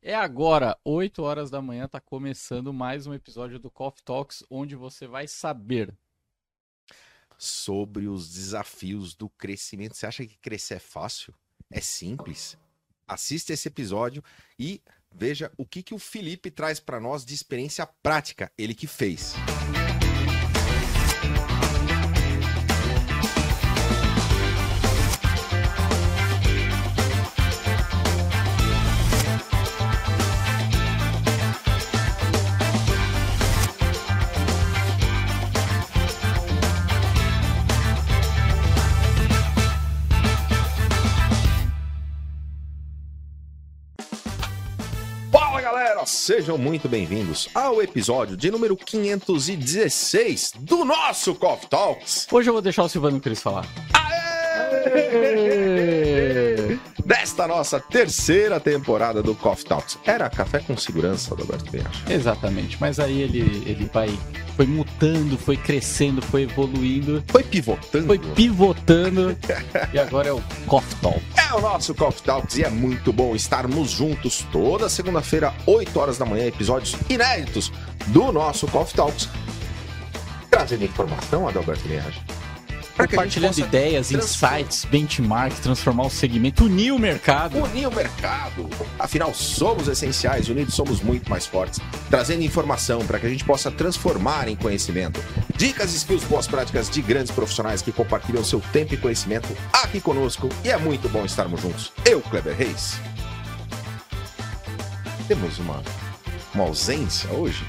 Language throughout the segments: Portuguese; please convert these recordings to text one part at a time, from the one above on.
É agora, 8 horas da manhã, tá começando mais um episódio do Coffee Talks, onde você vai saber. sobre os desafios do crescimento. Você acha que crescer é fácil? É simples? Assista esse episódio e veja o que, que o Felipe traz para nós de experiência prática, ele que fez. Fala sejam muito bem-vindos ao episódio de número 516 do nosso Coffee Talks. Hoje eu vou deixar o Silvano Cris falar. Desta nossa terceira temporada do Coffee Talks. Era café com segurança, Roberto Biacho. Exatamente, mas aí ele, ele vai, foi mutando, foi crescendo, foi evoluindo, Foi pivotando. foi pivotando e agora é o Coffee Talk. É o nosso Coffee Talks e é muito bom estarmos juntos toda segunda-feira, 8 horas da manhã, episódios inéditos do nosso Coffee Talks. Trazendo informação, Adalberto Biacho. Compartilhando ideias, insights, benchmarks, transformar o segmento, unir o mercado. unir o mercado. Afinal, somos essenciais, unidos somos muito mais fortes. Trazendo informação para que a gente possa transformar em conhecimento. Dicas, skills, boas práticas de grandes profissionais que compartilham seu tempo e conhecimento aqui conosco. E é muito bom estarmos juntos. Eu, Kleber Reis. Temos uma, uma ausência hoje?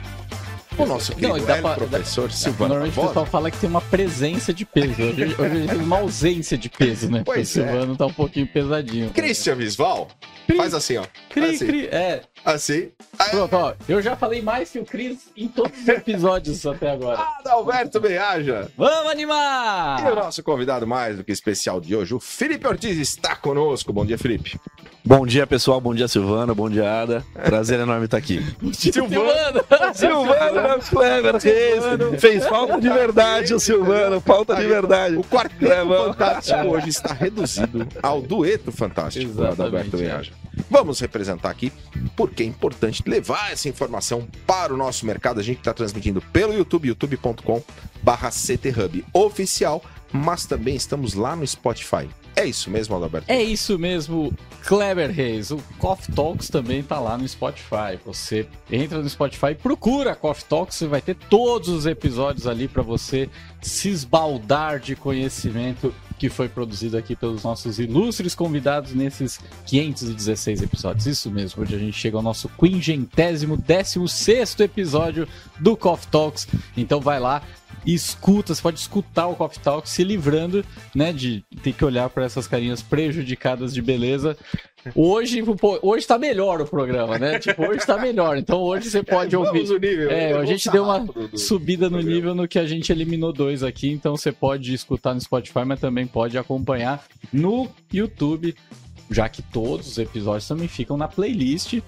O nosso querido Não, dá pra- professor Silvano Normalmente o Barbosa. pessoal fala que tem uma presença de peso. Hoje, hoje a gente tem uma ausência de peso, né? Pois o é. Silvano tá um pouquinho pesadinho. Christian Visval, faz assim, ó. Cri, assim, cri. É, assim. pronto, ó. Eu já falei mais que o Cris em todos os episódios até agora. Adalberto Beaja. Vamos E o animar! nosso convidado mais do que especial de hoje, o Felipe Ortiz, está conosco. Bom dia, Felipe. Bom dia, pessoal. Bom dia, Silvana. Bom dia, Ada. Prazer enorme estar aqui. Silvano! Silvana, Clever Reis. Fez falta de verdade o Silvano. Falta de verdade. O quarteto É, fantástico hoje está reduzido ao dueto fantástico do Exatamente, Adalberto é. Beaja. Vamos representar aqui porque é importante levar essa informação para o nosso mercado. A gente está transmitindo pelo YouTube, youtube.com barra CTHub oficial, mas também estamos lá no Spotify. É isso mesmo, Adalberto? É isso mesmo, Kleber Reis. O Coffee Talks também tá lá no Spotify. Você entra no Spotify, procura Coffee Talks, você vai ter todos os episódios ali para você se esbaldar de conhecimento que foi produzido aqui pelos nossos ilustres convidados nesses 516 episódios. Isso mesmo, hoje a gente chega ao nosso quingentésimo, décimo sexto episódio do Coffee Talks. Então vai lá, escuta, você pode escutar o Coffee Talk se livrando, né, de ter que olhar para essas carinhas prejudicadas de beleza. Hoje, pô, hoje tá melhor o programa, né? Tipo, hoje tá melhor. Então hoje você pode ouvir. Vamos nível. É, a Vamos gente deu uma subida no programa. nível no que a gente eliminou dois aqui, então você pode escutar no Spotify, mas também pode acompanhar no YouTube, já que todos os episódios também ficam na playlist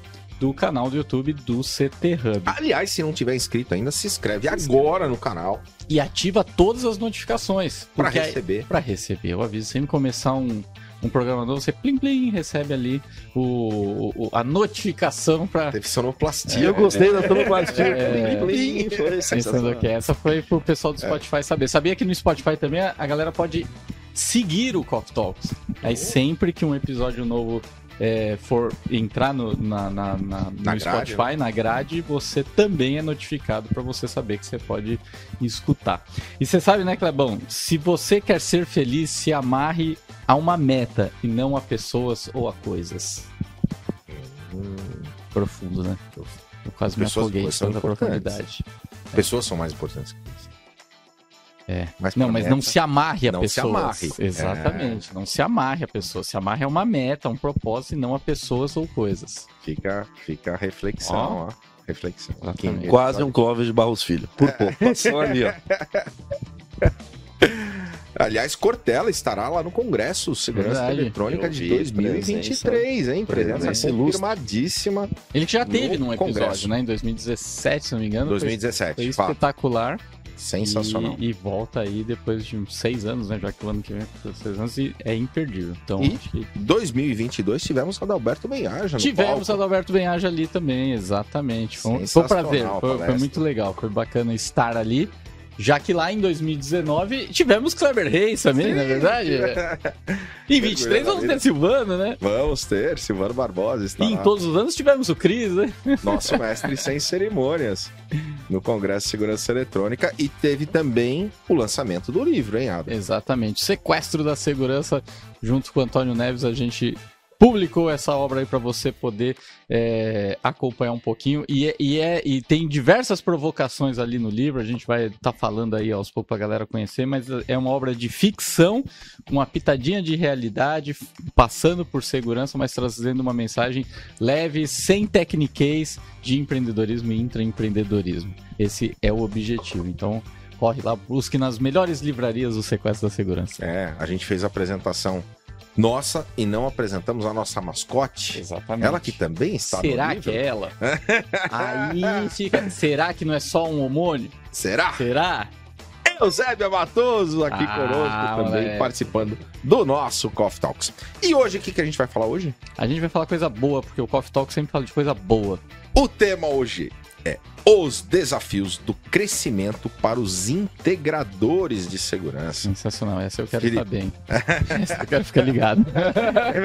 do canal do YouTube do CT Hub. Aliás, se não tiver inscrito ainda, se inscreve agora no canal E ativa todas as notificações. para aí- receber. Pra receber, eu aviso. Sempre começar um, um programa novo, você plim plim, recebe ali o, o- a notificação pra. Teve sonoplastia. Eu gostei da sonoplastia. É. Plim, plim, Foi Pensando sensacional. que essa foi pro pessoal do Spotify saber. Sabia que no Spotify também a a galera pode seguir o Coffee Talks. Aí sempre que um episódio novo é, for entrar no, na, na- na- no Na grade, Spotify, na grade, você também é notificado para você saber que você pode escutar. E você sabe, né, Clebão? Se você quer ser feliz, se amarre a uma meta e não a pessoas ou a coisas. Profundo, né? Eu quase me Pessoas- afoguei em são tanta profundidade. Pessoas são mais importantes que isso. É. Mas Não, mas meta- não se amarre a não se pessoas. amarre. É. Exatamente. Não se amarre a pessoa. Se amarre a uma meta, um propósito e não a pessoas ou coisas. Fica, fica a reflexão, ó. Reflexão. Exatamente. Quase um Clóvis de Barros Filho. Por pouco. Passou ali, ó. Aliás, Cortella estará lá no Congresso Segurança Verdade. Eletrônica Eu de vi, 2023, hein? Presença Presença confirmadíssima. Ele já teve No num episódio, Congresso. né? Em 2017, se não me engano. Foi- 2017. Foi fato. espetacular. Sensacional. E, e volta aí depois de uns seis anos, né? Já que o ano que vem é seis anos e é imperdível. Então, E que 2022 tivemos Adalberto Benhaja no Tivemos palco. Adalberto Benhaja ali também, exatamente. Foi, foi pra ver, foi, foi muito legal, foi bacana estar ali. Já que lá em 2019 tivemos Kleber Reis também, não é verdade? Em 23 vamos ter Silvano, né? Vamos ter, Silvano Barbosa está E em lá. todos os anos tivemos o Cris, né? nosso mestre sem cerimônias no Congresso de Segurança Eletrônica e teve também o lançamento do livro, hein, Adam? Exatamente. Sequestro da Segurança, junto com o Antônio Neves, a gente publicou essa obra aí para você poder é, acompanhar um pouquinho. E, é- e, é, e tem diversas provocações ali no livro, a gente vai estar falando aí aos poucos para a galera conhecer, mas é uma obra de ficção, uma pitadinha de realidade, passando por segurança, mas trazendo uma mensagem leve, sem tecniquez de empreendedorismo e intraempreendedorismo. Esse é o objetivo. Então, corre lá, busque nas melhores livrarias o sequestro da segurança. É, a gente fez a apresentação nossa e não apresentamos a nossa mascote. Exatamente. Ela que também está Será no livro. que é ela? Aí fica. Será que não é só um homônio? Será? Será? Eusébio Matoso aqui Ah, conosco também, moleque. participando do nosso Coffee Talks. E hoje, o que, que a gente vai falar hoje? A gente vai falar coisa boa, porque o Coffee Talk sempre fala de coisa boa. O tema hoje é os desafios do crescimento para os integradores de segurança. Sensacional, essa eu quero Felipe. saber, hein? Essa eu quero ficar ligado.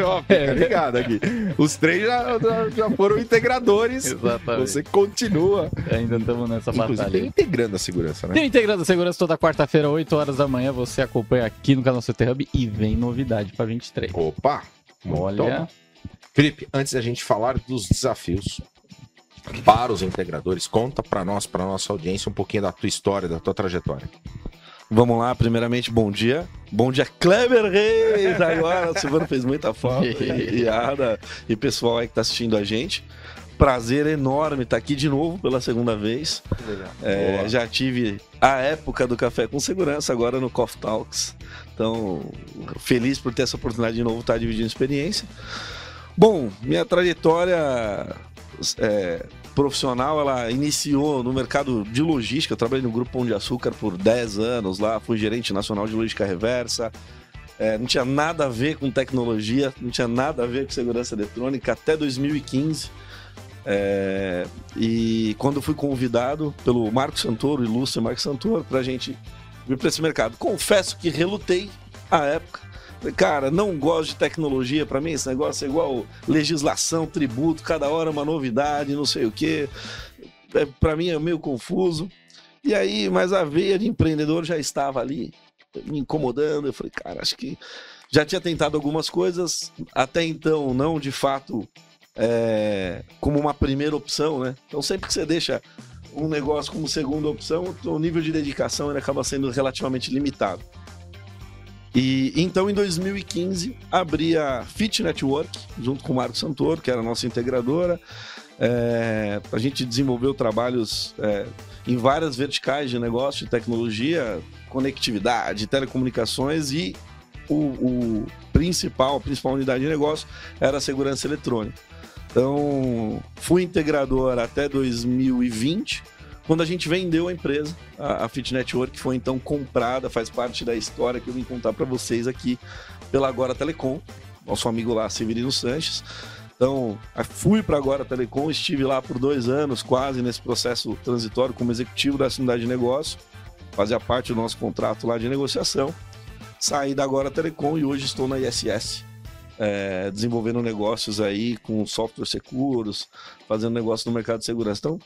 Ó, Fica ligado aqui. Os três já, já- foram integradores. Exatamente. Você continua. Ainda estamos nessa Inclusive, batalha. aí. integrando a segurança, né? Tem Integrando a Segurança toda quarta-feira, 8 horas da manhã. Você acompanha aqui no canal CT Hub e vem novidade para 23. Opa! Olha. Felipe, antes da gente falar dos desafios para os integradores, conta para nós, para nossa audiência, um pouquinho da tua história, da tua trajetória. Vamos lá, primeiramente, bom dia. Bom dia, Kleber Reis! Agora, o Silvano fez muita falta. e, Ada, e pessoal aí que tá assistindo a gente. Prazer enorme estar aqui de novo pela segunda vez. É, já tive a época do Café com Segurança, agora no Coffee Talks. Então, feliz por ter essa oportunidade de novo estar dividindo experiência. Bom, minha trajetória é, profissional, ela iniciou no mercado de logística. Eu trabalhei no Grupo Pão de Açúcar por 10 anos lá, fui gerente nacional de logística reversa. É, não tinha nada a ver com tecnologia, não tinha nada a ver com segurança eletrônica até 2015. É, e quando fui convidado pelo Marco Santoro, ilustre Marco Santoro, para a gente vir para esse mercado, confesso que relutei à época. Cara, não gosto de tecnologia, para mim esse negócio é igual legislação, tributo, cada hora uma novidade, não sei o quê. É, para mim é meio confuso. E aí, mas a veia de empreendedor já estava ali, me incomodando. Eu falei, cara, acho que já tinha tentado algumas coisas, até então não de fato é, como uma primeira opção, né? Então sempre que você deixa um negócio como segunda opção, o nível de dedicação ele acaba sendo relativamente limitado. E então em 2015 abri a Fit Network junto com o Marco Santoro, que era a nossa integradora. É, a gente desenvolveu trabalhos é, em várias verticais de negócio, de tecnologia, conectividade, telecomunicações e o, o principal, a principal unidade de negócio era a segurança eletrônica. Então, fui integrador até 2020, quando a gente vendeu a empresa, a, a Fit Network, foi então comprada, faz parte da história que eu vim contar para vocês aqui pela Agora Telecom, nosso amigo lá, Severino Sanches. Então, fui para Agora Telecom, estive lá por dois anos quase nesse processo transitório como executivo dessa unidade de negócio, fazia parte do nosso contrato lá de negociação. Saí da Agora Telecom e hoje estou na ISS, é, desenvolvendo negócios aí com software seguros, fazendo negócio no mercado de segurança. Então,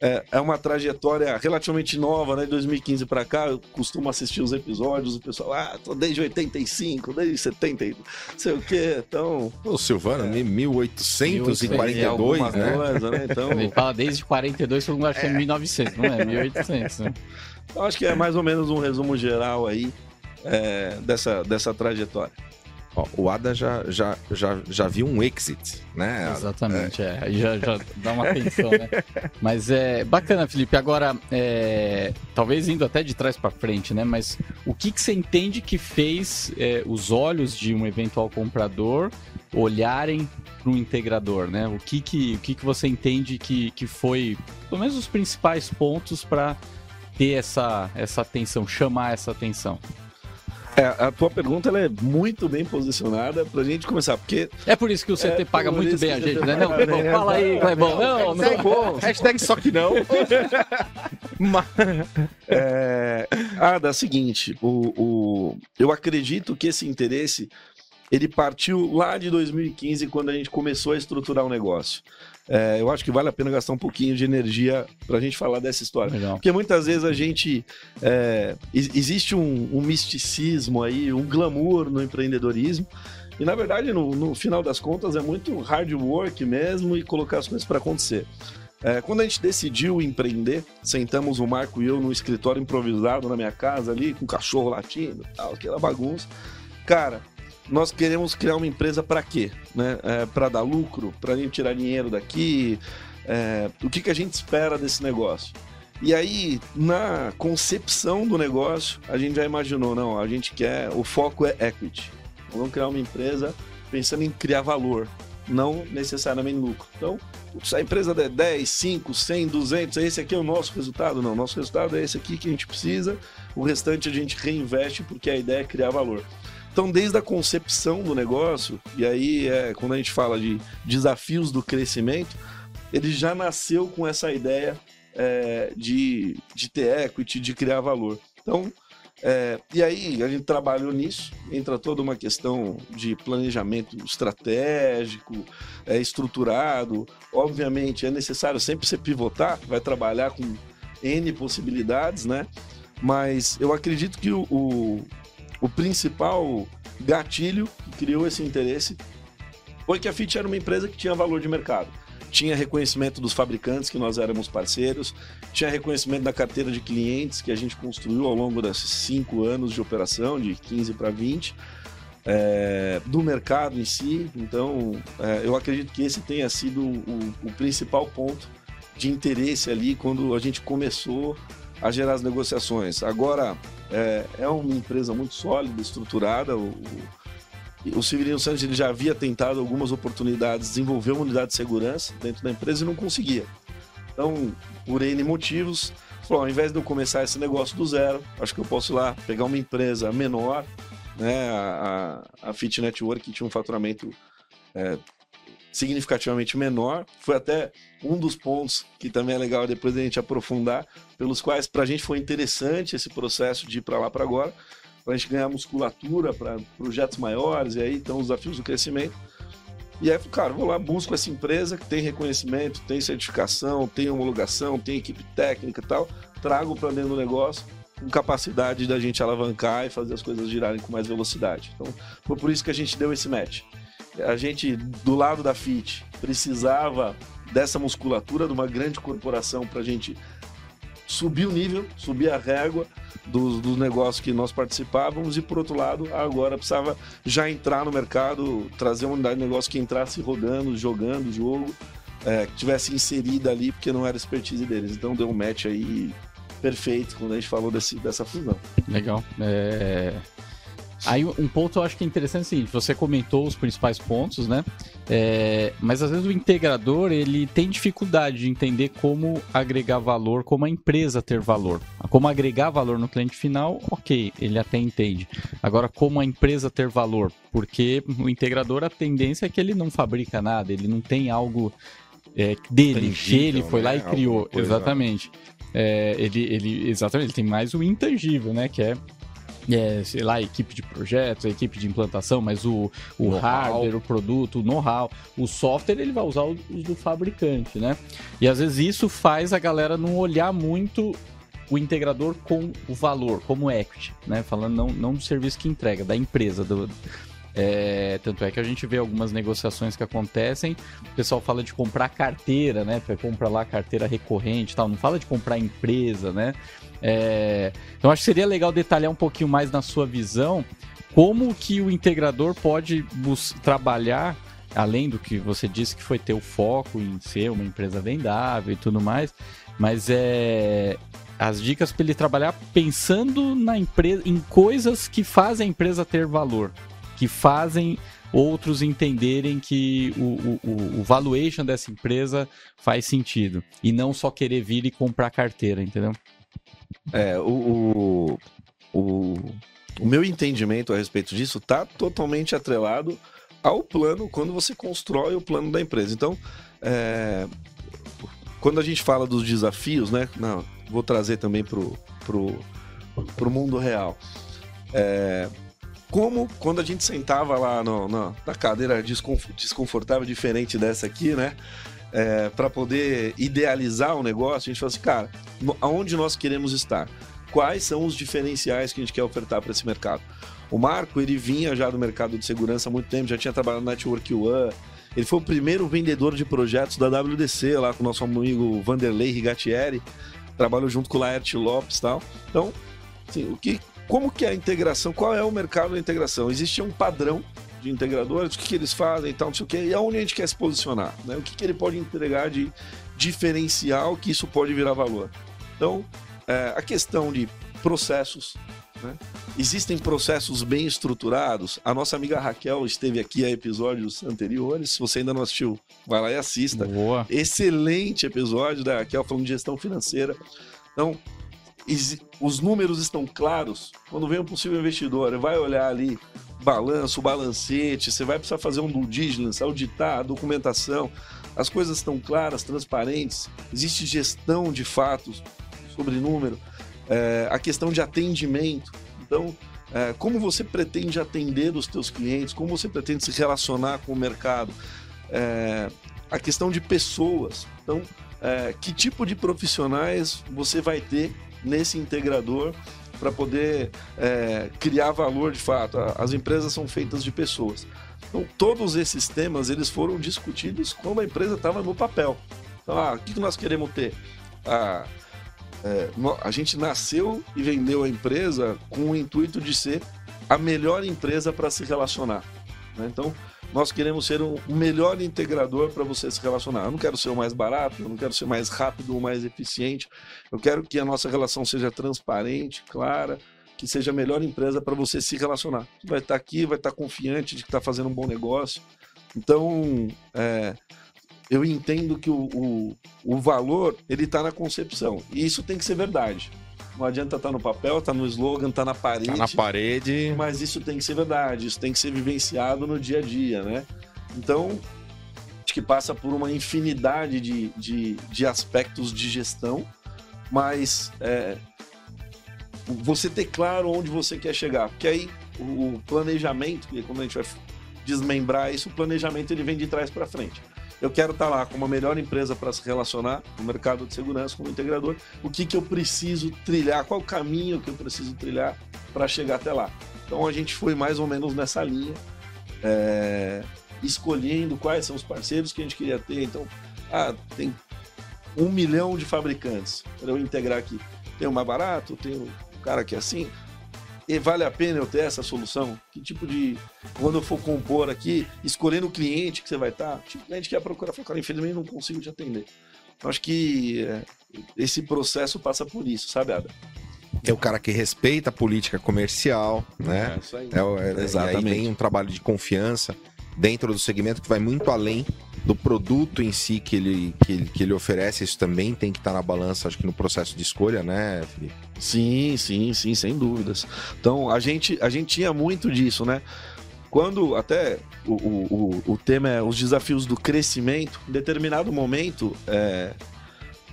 é, é uma trajetória relativamente nova, né? De 2015 para cá, eu costumo assistir os episódios, o pessoal, ah, tô desde 85, desde 70, e não sei o quê. Então, O Silvano, É. 1842, alguma né? coisa, né? Então, Ele fala desde 42, todo mundo acha que é 1900, não é? 1800, né? eu acho que é mais ou menos um resumo geral aí é, dessa, dessa trajetória. Ó, o Ada já, já, já, já viu um exit, né? Exatamente, é. Aí já, já dá uma atenção, né? Mas é bacana, Felipe. Agora, é, talvez indo até de trás para frente, né? Mas o que, que você entende que fez é, os olhos de um eventual comprador olharem para um integrador, né? O que que, o que, que você entende que, que foi, pelo menos, os principais pontos para ter essa, essa atenção, chamar essa atenção? É, a tua pergunta é muito bem posicionada pra gente começar, porque. É por isso que o CT É paga muito bem a gente, né? Não, bem, fala aí, né? Clebão. Não, não. Hashtag, hashtag só que não. É... Ah, da seguinte, o, o... eu acredito que esse interesse ele partiu lá de 2015, quando a gente começou a estruturar o negócio. É, eu acho que vale a pena gastar um pouquinho de energia para a gente falar dessa história. Legal. Porque muitas vezes a gente. é, ex- existe um, um misticismo aí, um glamour no empreendedorismo. E na verdade, no, no final das contas, é muito hard work mesmo e colocar as coisas para acontecer. É, quando a gente decidiu empreender, sentamos o Marco e eu no escritório improvisado na minha casa ali, com o cachorro latindo, tal, aquela bagunça. Cara, nós queremos criar uma empresa para quê? Né? É, para dar lucro, para tirar dinheiro daqui. É, o que, que a gente espera desse negócio? E aí, na concepção do negócio, a gente já imaginou, não, a gente quer, o foco é equity. Vamos criar uma empresa pensando em criar valor, não necessariamente lucro. Então, se a empresa der 10, 5, 100, 200, esse aqui é o nosso resultado? Não, nosso resultado é esse aqui que a gente precisa, o restante a gente reinveste porque a ideia é criar valor. Então, desde a concepção do negócio, e aí é quando a gente fala de desafios do crescimento, ele já nasceu com essa ideia é, de, de ter equity, de criar valor. Então, é, e aí a gente trabalhou nisso, entra toda uma questão de planejamento estratégico, é, estruturado. Obviamente é necessário sempre se pivotar, vai trabalhar com N possibilidades, né? Mas eu acredito que o, o, o principal gatilho que criou esse interesse foi que a Fit era uma empresa que tinha valor de mercado. Tinha reconhecimento dos fabricantes, que nós éramos parceiros, tinha reconhecimento da carteira de clientes que a gente construiu ao longo desses cinco anos de operação, de 15 para 20, é, do mercado em si. Então, é, eu acredito que esse tenha sido o, o principal ponto de interesse ali quando a gente começou a gerar as negociações. Agora, é, é uma empresa muito sólida, estruturada. O, o, o Severino Santos ele já havia tentado algumas oportunidades, desenvolver uma unidade de segurança dentro da empresa e não conseguia. Então, por N motivos, falou, ao invés de eu começar esse negócio do zero, acho que eu posso ir lá pegar uma empresa menor, né? A, a, Fit Network que tinha um faturamento é, significativamente menor. Foi até um dos pontos que também é legal depois a gente aprofundar, pelos quais para a gente foi interessante esse processo de ir para lá para agora, para a gente ganhar musculatura para projetos maiores, e aí estão os desafios do crescimento. E aí, cara, vou lá, busco essa empresa que tem reconhecimento, tem certificação, tem homologação, tem equipe técnica e tal, trago para dentro do negócio com capacidade da gente alavancar e fazer as coisas girarem com mais velocidade. Então, foi por isso que a gente deu esse match. A gente, do lado da FIT, precisava dessa musculatura de uma grande corporação para a gente subir o nível, subir a régua dos, dos negócios que nós participávamos e, por outro lado, agora precisava já entrar no mercado, trazer uma unidade de negócio que entrasse rodando, jogando o jogo, é, que tivesse inserida ali, porque não era expertise deles. Então deu um match aí perfeito quando a gente falou desse, dessa fusão. Legal. É... Aí um ponto eu acho que é interessante é o seguinte, você comentou os principais pontos, né? É, mas às vezes o integrador ele tem dificuldade de entender como agregar valor, como a empresa ter valor. Como agregar valor no cliente final, ok, ele até entende. Agora, como a empresa ter valor, porque o integrador a tendência é que ele não fabrica nada, ele não tem algo é, dele, que Tangível, ele foi lá né? e criou. Alguma coisa. Exatamente. É, ele, ele, exatamente, ele tem mais o intangível, né? Que é é, sei lá, equipe de projetos, equipe de implantação, mas o, o hardware, o produto, o know-how, o software, ele vai usar os do fabricante, né? E às vezes isso faz a galera não olhar muito o integrador com o valor, como equity, né? Falando não, não do serviço que entrega, da empresa, do, é, tanto é que a gente vê algumas negociações que acontecem, o pessoal fala de comprar carteira, né? Pra comprar lá carteira recorrente e tal, não fala de comprar empresa, né? É, então acho que seria legal detalhar um pouquinho mais na sua visão como que o integrador pode trabalhar, além do que você disse que foi ter o foco em ser uma empresa vendável e tudo mais, mas é as dicas para ele trabalhar pensando na empresa, em coisas que fazem a empresa ter valor, que fazem outros entenderem que o, o- o valuation dessa empresa faz sentido e não só querer vir e comprar carteira, entendeu? É, o, o, o, o meu entendimento a respeito disso está totalmente atrelado ao plano quando você constrói o plano da empresa. Então, é, quando a gente fala dos desafios, né? Não, vou trazer também pro, pro, pro mundo real. É, como quando a gente sentava lá no, no, na cadeira desconfortável, diferente dessa aqui, né? É, para poder idealizar o negócio, a gente fala assim, cara, aonde nós queremos estar? Quais são os diferenciais que a gente quer ofertar para esse mercado? O Marco, ele vinha já do mercado de segurança há muito tempo, já tinha trabalhado na Network One, ele foi o primeiro vendedor de projetos da WDC, lá com o nosso amigo Vanderlei Rigatieri, trabalhou junto com o Laerte Lopes e tal. Então, assim, o que, como que é a integração, qual é o mercado da integração? Existe um padrão de integradores, o que, que eles fazem e tal, não sei o que, e aonde a gente quer se posicionar, né? O que, que ele pode entregar de diferencial que isso pode virar valor. Então, é, a questão de processos, né? Existem processos bem estruturados. A nossa amiga Raquel esteve aqui a episódios anteriores. Se você ainda não assistiu, vai lá e assista. Boa. Excelente episódio da Raquel falando de gestão financeira. Então, os números estão claros. Quando vem um possível investidor, vai olhar ali balanço, balancete, você vai precisar fazer um due diligence, auditar a documentação. As coisas estão claras, transparentes. Existe gestão de fatos sobre número é, a questão de atendimento. Então, é, como você pretende atender os teus clientes, como você pretende se relacionar com o mercado, é, a questão de pessoas. Então, que tipo de profissionais você vai ter nesse integrador para poder é, criar valor de fato? As empresas são feitas de pessoas. Então, todos esses temas eles foram discutidos quando a empresa estava no papel. Então, ah, o que nós queremos ter? Ah, é, a gente nasceu e vendeu a empresa com o intuito de ser a melhor empresa para se relacionar. Né? Então, nós queremos ser um, melhor integrador para você se relacionar. Eu não quero ser o mais barato, eu não quero ser mais rápido ou mais eficiente. Eu quero que a nossa relação seja transparente, clara, que seja a melhor empresa para você se relacionar. Vai estar aqui, vai estar confiante de que está fazendo um bom negócio. Então, é, eu entendo que o, o, o valor ele está na concepção. E isso tem que ser verdade. Não adianta estar tá no papel, estar tá no slogan, estar tá na parede. Tá na parede. Mas isso tem que ser verdade, isso tem que ser vivenciado no dia a dia, né? Então, acho que passa por uma infinidade de, de, de aspectos de gestão, mas é, você ter claro onde você quer chegar. Porque aí o planejamento, quando a gente vai desmembrar isso, o planejamento ele vem de trás para frente eu quero estar tá lá com uma melhor empresa para se relacionar no mercado de segurança como integrador. O que, que eu preciso trilhar, qual o caminho que eu preciso trilhar para chegar até lá. Então a gente foi mais ou menos nessa linha, é, escolhendo quais são os parceiros que a gente queria ter. Então, ah, tem um milhão de fabricantes para eu integrar aqui. Tem o mais barato, tem o cara que é assim. E vale a pena eu ter essa solução? Que tipo de. Quando eu for compor aqui, escolhendo o cliente que você vai estar, tipo, cliente que ia procurar, falar, cara, infelizmente não consigo te atender. Eu acho que é, esse processo passa por isso, sabe, Ada? É o cara que respeita a política comercial, né? É, isso aí. É, é, Exatamente. E aí tem um trabalho de confiança dentro do segmento que vai muito além do produto em si que ele, que ele, que ele oferece. Isso também tem que estar na balança, acho que no processo de escolha, né, Felipe? Sim, sim, sim, sem dúvidas. Então, a gente, a gente tinha muito disso, né? Quando até o, o, o tema é os desafios do crescimento, em determinado momento, é,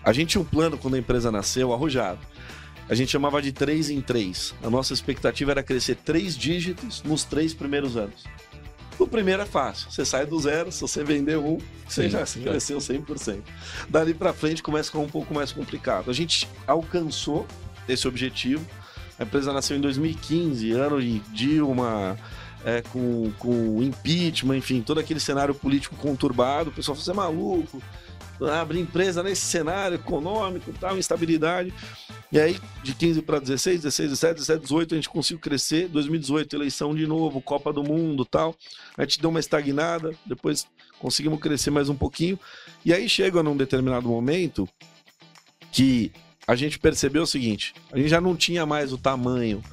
a gente tinha um plano quando a empresa nasceu, arrojado. A gente chamava de três em três. A nossa expectativa era crescer três dígitos nos três primeiros anos. O primeiro é fácil. Você sai do zero, se você vender um, você Sim, já cresceu 100%. Dali para frente começa a ficar um pouco mais complicado. A gente alcançou esse objetivo. A empresa nasceu em 2015, ano de Dilma, é, com, com impeachment, enfim, todo aquele cenário político conturbado. O pessoal falou: você é maluco, abrir empresa nesse cenário econômico, tal, instabilidade. E aí, de 15 para 16, 16, 17, 17, 18, a gente conseguiu crescer. 2018, eleição de novo, Copa do Mundo tal. A gente deu uma estagnada, depois conseguimos crescer mais um pouquinho. E aí chega num determinado momento que a gente percebeu o seguinte: a gente já não tinha mais o tamanho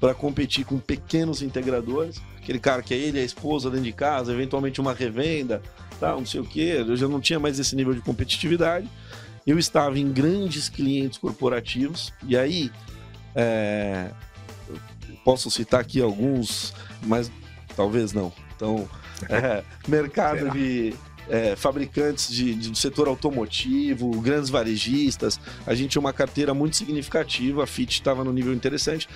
para competir com pequenos integradores. Aquele cara que é ele, a esposa dentro de casa, eventualmente uma revenda, tal, não sei o quê. Eu já não tinha mais esse nível de competitividade. eu estava em grandes clientes corporativos, e aí é, posso citar aqui alguns, mas talvez não. Então, é, mercado de é, fabricantes de, de, do setor automotivo, grandes varejistas, a gente tinha uma carteira muito significativa, a FIT estava no nível interessante,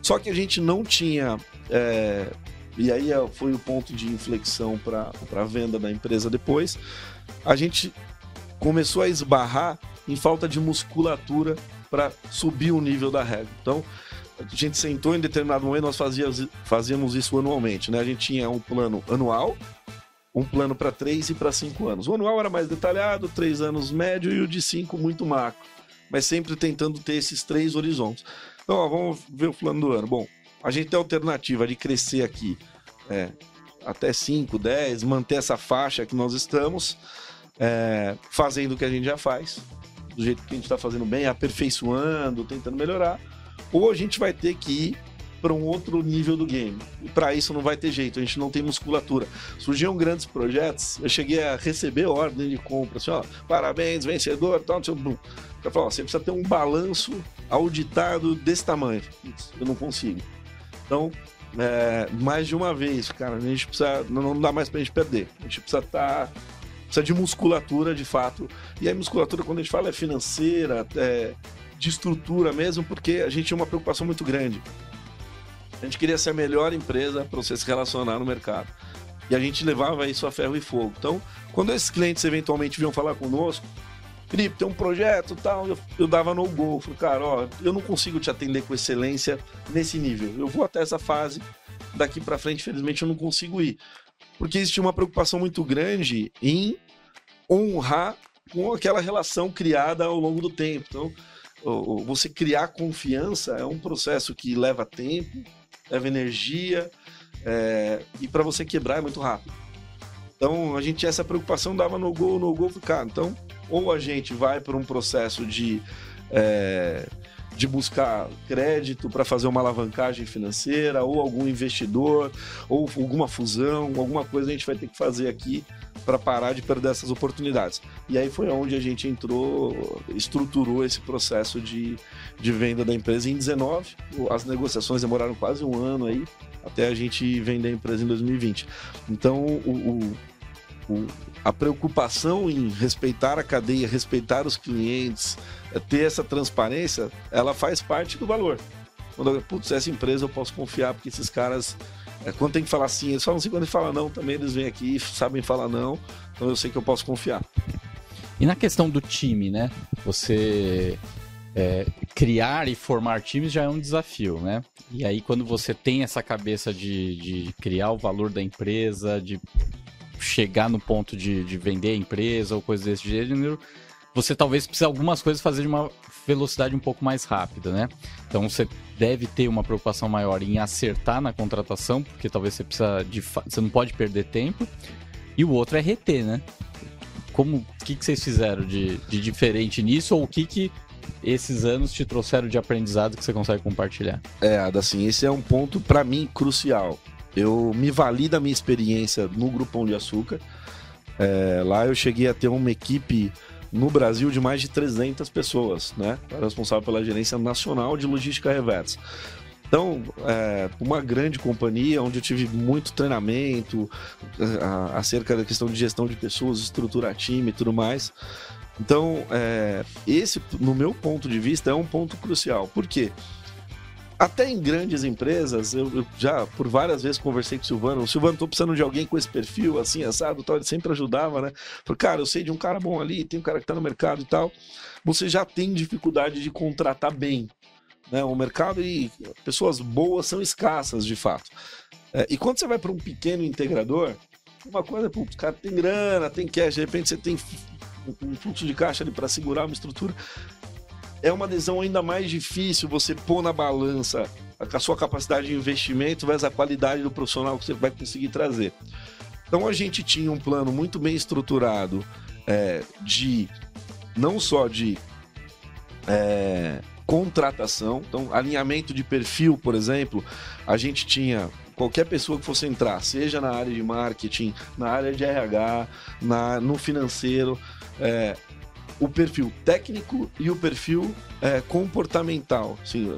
só que a gente não tinha. É, e aí é, foi o ponto de inflexão para a venda da empresa depois. A gente começou a esbarrar em falta de musculatura para subir o nível da regra. Então, a gente sentou em determinado momento, nós fazíamos, fazíamos isso anualmente, né? A gente tinha um plano anual, um plano para três e para cinco anos. O anual era mais detalhado, três anos médio e o de cinco muito macro, mas sempre tentando ter esses três horizontes. Então, ó, vamos ver o plano do ano. Bom, a gente tem a alternativa de crescer aqui é, até 5, 10, manter essa faixa que nós estamos, é, fazendo o que a gente já faz, do jeito que a gente está fazendo bem, aperfeiçoando, tentando melhorar, ou a gente vai ter que ir para um outro nível do game. E para isso não vai ter jeito, a gente não tem musculatura. Surgiam grandes projetos, eu cheguei a receber ordem de compra, assim, ó, parabéns, vencedor, tal, tal, tal. Eu falo, você precisa ter um balanço auditado desse tamanho. Eu não consigo. Então, é, mais de uma vez, cara, a gente precisa, não dá mais pra gente perder. A gente precisa estar tá, precisa de musculatura de fato. E a musculatura, quando a gente fala, é financeira, é de estrutura mesmo, porque a gente tinha uma preocupação muito grande. A gente queria ser a melhor empresa para você se relacionar no mercado. E a gente levava isso a ferro e fogo. Então, quando esses clientes eventualmente vinham falar conosco, Felipe, tem um projeto tal, eu, eu dava no gol. Falei, cara, ó, eu não consigo te atender com excelência nesse nível. Eu vou até essa fase, daqui para frente, infelizmente, eu não consigo ir. Porque existia uma preocupação muito grande em honrar com aquela relação criada ao longo do tempo. Então, você criar confiança é um processo que leva tempo, leva energia, é, e para você quebrar é muito rápido. Então a gente tinha essa preocupação, dava no gol, no gol, cara. Então, ou a gente vai para um processo de, é, de buscar crédito para fazer uma alavancagem financeira, ou algum investidor, ou alguma fusão, alguma coisa a gente vai ter que fazer aqui para parar de perder essas oportunidades. E aí foi onde a gente entrou, estruturou esse processo de, de venda da empresa em 19. As negociações demoraram quase um ano aí até a gente vender a empresa em 2020. Então, o, o, o, a preocupação em respeitar a cadeia, respeitar os clientes, é, ter essa transparência, ela faz parte do valor. Quando, putz, essa empresa eu posso confiar porque esses caras é, quando tem que falar sim, eles falam sim, quando ele fala não, também eles vêm aqui, sabem falar não, então eu sei que eu posso confiar. E na questão do time, né? Você é, criar e formar times já é um desafio, né? E aí, quando você tem essa cabeça de, de criar o valor da empresa, de chegar no ponto de, de vender a empresa ou coisa desse gênero, você talvez precise algumas coisas fazer de uma velocidade um pouco mais rápida, né? Então você deve ter uma preocupação maior em acertar na contratação, porque talvez você precisa de você não pode perder tempo. E o outro é reter, né? Como o que, que vocês fizeram de, de diferente nisso ou o que que esses anos te trouxeram de aprendizado que você consegue compartilhar? É, assim, esse é um ponto para mim crucial. Eu me vali da minha experiência no Grupão de Açúcar. É, lá eu cheguei a ter uma equipe no Brasil de mais de 300 pessoas, né? Responsável pela gerência nacional de logística reversa. Então, é, uma grande companhia onde eu tive muito treinamento é, acerca da questão de gestão de pessoas, estruturar time e tudo mais. Então, é, esse, no meu ponto de vista, é um ponto crucial. Por quê? Até em grandes empresas, eu, eu, já por várias vezes conversei com o Silvano. O Silvano, tô precisando de alguém com esse perfil, assim, assado, tal. Ele sempre ajudava, né? Falei, cara, eu sei de um cara bom ali, tem um cara que tá no mercado e tal. Você já tem dificuldade de contratar bem. Né? O mercado e pessoas boas são escassas, de fato. É, e quando você vai para um pequeno integrador, uma coisa, putz, cara tem grana, tem cash, de repente você tem um fluxo de caixa ali para segurar uma estrutura é uma adesão ainda mais difícil você pôr na balança a sua capacidade de investimento versus a qualidade do profissional que você vai conseguir trazer. Então a gente tinha um plano muito bem estruturado é, de não só de é, contratação, então alinhamento de perfil, por exemplo, a gente tinha qualquer pessoa que fosse entrar, seja na área de marketing, na área de RH, na, no financeiro, é, o perfil técnico e o perfil é, comportamental, assim,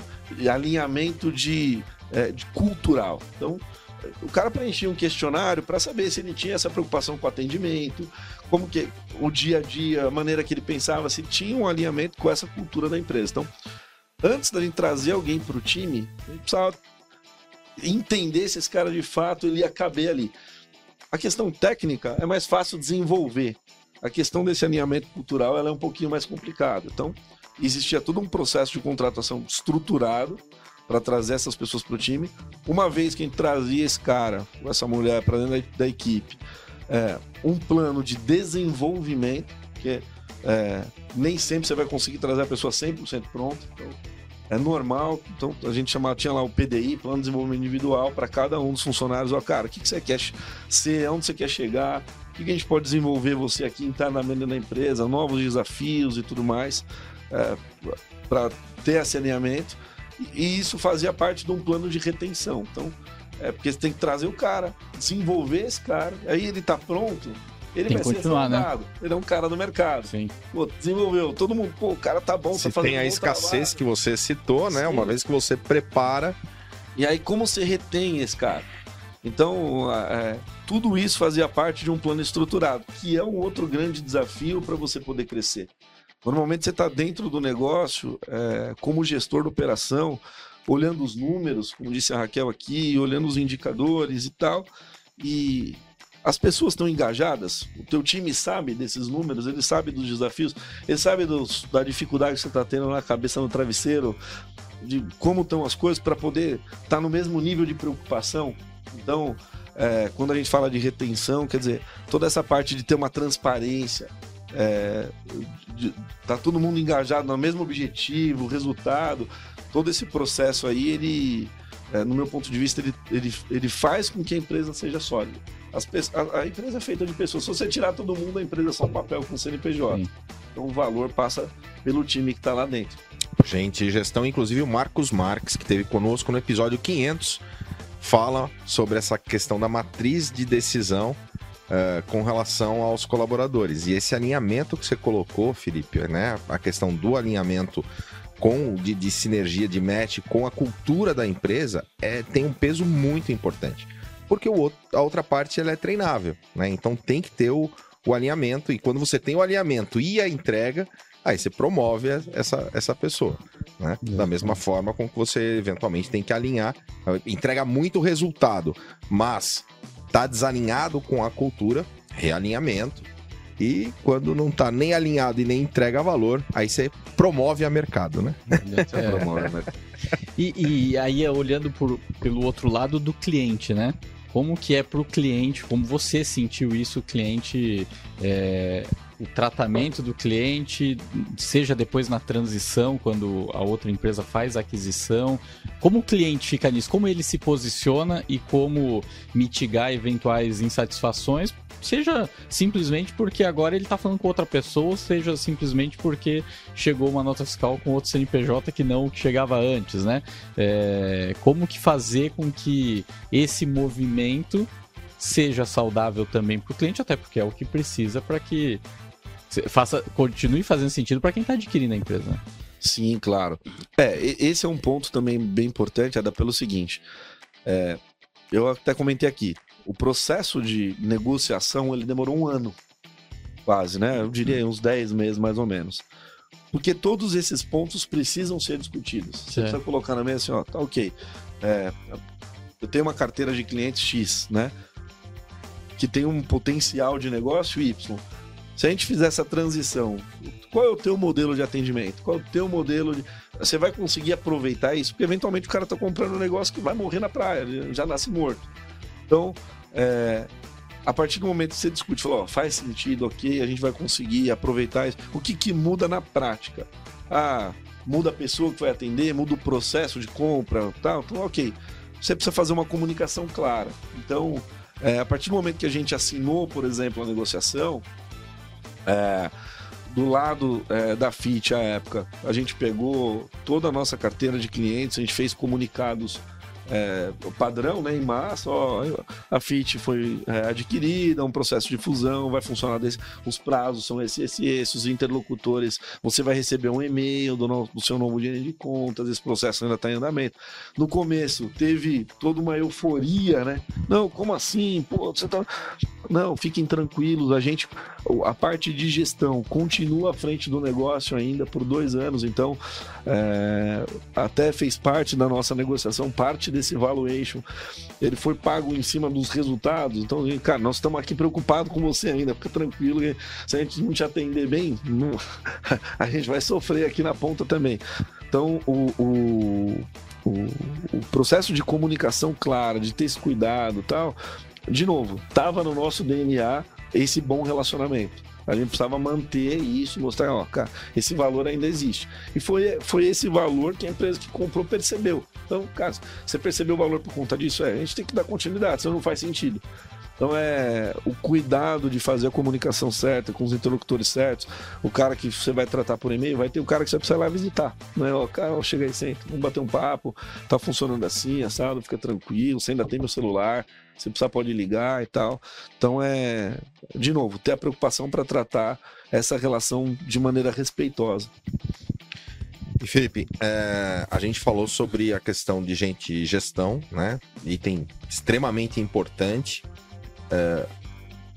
alinhamento de, é, de cultural. Então, o cara preenchia um questionário para saber se ele tinha essa preocupação com o atendimento, como que o dia a dia, a maneira que ele pensava, se tinha um alinhamento com essa cultura da empresa. Então, antes da gente trazer alguém para o time, a gente precisava entender se esse cara de fato ele ia caber ali. A questão técnica é mais fácil desenvolver. A questão desse alinhamento cultural ela é um pouquinho mais complicada. Então, existia todo um processo de contratação estruturado para trazer essas pessoas para o time. Uma vez que trazia esse cara, essa mulher para dentro da, da equipe, é, um plano de desenvolvimento, que é, nem sempre você vai conseguir trazer a pessoa 100% pronta. Então, é normal. Então, a gente chamava, tinha lá o PDI, Plano de Desenvolvimento Individual, para cada um dos funcionários. Ó, cara, o que, que você quer ser, onde você quer chegar, o que, a gente pode desenvolver você aqui internamente na empresa, novos desafios e tudo mais, é, para ter esse alinhamento. E isso fazia parte de um plano de retenção. Então, é porque você tem que trazer o cara, desenvolver esse cara, aí ele está pronto, ele tem vai ser continuar, né? Ele é um cara do mercado. Sim. Pô, desenvolveu. Todo mundo, pô, o cara tá bom, Se tá tem a escassez trabalho. que você citou, né? Sim. Uma vez que você prepara, E aí, como você retém esse cara? Então, é, tudo isso fazia parte de um plano estruturado, que é um outro grande desafio para você poder crescer. Normalmente você está dentro do negócio, é, como gestor de operação, olhando os números, como disse a Raquel aqui, olhando os indicadores e tal, e as pessoas estão engajadas, o teu time sabe desses números, ele sabe dos desafios, ele sabe dos, da dificuldade que você está tendo na cabeça no travesseiro, de como estão as coisas para poder estar no mesmo nível de preocupação. Então, é, quando a gente fala de retenção, quer dizer, toda essa parte de ter uma transparência, é, de, tá todo mundo engajado no mesmo objetivo, resultado, todo esse processo aí, ele, é, no meu ponto de vista, ele, ele, ele faz com que a empresa seja sólida. As, a, a empresa é feita de pessoas. Se você tirar todo mundo, a empresa é só um papel com CNPJ. Sim. Então o valor passa pelo time que está lá dentro. gente, gestão, inclusive o Marcos Marques, que esteve conosco no episódio 500, fala sobre essa questão da matriz de decisão eh, com relação aos colaboradores. E esse alinhamento que você colocou, Felipe, né? A questão do alinhamento com de, de sinergia, de match com a cultura da empresa é, tem um peso muito importante. Porque o outro- a outra parte ela é treinável, né? Então tem que ter o, o alinhamento. E quando você tem o alinhamento e a entrega, aí você promove essa, essa pessoa. Né? Da mesma forma com que você eventualmente tem que alinhar, entrega muito resultado, mas tá desalinhado com a cultura, realinhamento. E quando não tá nem alinhado e nem entrega valor, aí você promove a mercado, né? É. Promove? E, e aí, olhando por- pelo outro lado do cliente, né? Como que é pro cliente, como você sentiu isso, o cliente, é, o tratamento do cliente, seja depois na transição, quando a outra empresa faz a aquisição, como o cliente fica nisso, como ele se posiciona e como mitigar eventuais insatisfações, seja simplesmente porque agora ele está falando com outra pessoa, seja simplesmente porque chegou uma nota fiscal com outro CNPJ que não chegava antes, né? É, como que fazer com que esse movimento seja saudável também para o cliente, até porque é o que precisa para que faça, continue fazendo sentido para quem está adquirindo a empresa. né? Sim, claro. É, esse é um ponto também bem importante, Ada, pelo seguinte. é, eu até comentei aqui. O processo de negociação, ele demorou um ano. Quase, né? Eu diria uns 10 meses, mais ou menos. Porque todos esses pontos precisam ser discutidos. Você Certo. precisa colocar na mesa assim, ó, tá ok. é, eu tenho uma carteira de clientes X, né? Que tem um potencial de negócio Y. Se a gente fizer essa transição, qual é o teu modelo de atendimento? Qual é o teu modelo de. Você vai conseguir aproveitar isso? Porque eventualmente o cara tá comprando um negócio que vai morrer na praia, já nasce morto. Então, é, a partir do momento que você discute, falou, ó, faz sentido, ok, a gente vai conseguir aproveitar isso. O que, que muda na prática? Ah, muda a pessoa que vai atender, muda o processo de compra, tal. Então, ok. Você precisa fazer uma comunicação clara. Então, é, a partir do momento que a gente assinou, por exemplo, a negociação, é, do lado é, da FIT à época, a gente pegou toda a nossa carteira de clientes, a gente fez comunicados é, padrão, né, em massa, ó, a FIT foi é, adquirida, um processo de fusão, vai funcionar desse, os prazos são esses, esses, esses, os interlocutores, você vai receber um e-mail do, do seu novo gerente de contas, esse processo ainda está em andamento. No começo, teve toda uma euforia, né? Não, como assim? Pô, você tá... Não, fiquem tranquilos, a gente, a parte de gestão continua à frente do negócio ainda por dois anos, então é, até fez parte da nossa negociação, parte desse valuation, ele foi pago em cima dos resultados. Então, cara, nós estamos aqui preocupados com você ainda, fica tranquilo. Se a gente não te atender bem, não... a gente vai sofrer aqui na ponta também. Então, o, o, o, o processo de comunicação clara, de ter esse cuidado tal, de novo, estava no nosso DNA esse bom relacionamento. A gente precisava manter isso, mostrar, ó, cara, esse valor ainda existe. E foi, foi esse valor que a empresa que comprou percebeu. Então, cara, você percebeu o valor por conta disso? É, a gente tem que dar continuidade, senão não faz sentido. Então é o cuidado de fazer a comunicação certa com os interlocutores certos. O cara que você vai tratar por e-mail, vai ter o cara que você precisa ir lá visitar. Não é, ó, cara, chega aí, senta, vamos bater um papo, tá funcionando assim, assado, fica tranquilo, você ainda tem meu celular, se precisar pode ligar e tal. Então é, de novo, ter a preocupação para tratar essa relação de maneira respeitosa. E Felipe, é, a gente falou sobre a questão de gente gestão, né? Item extremamente importante. É,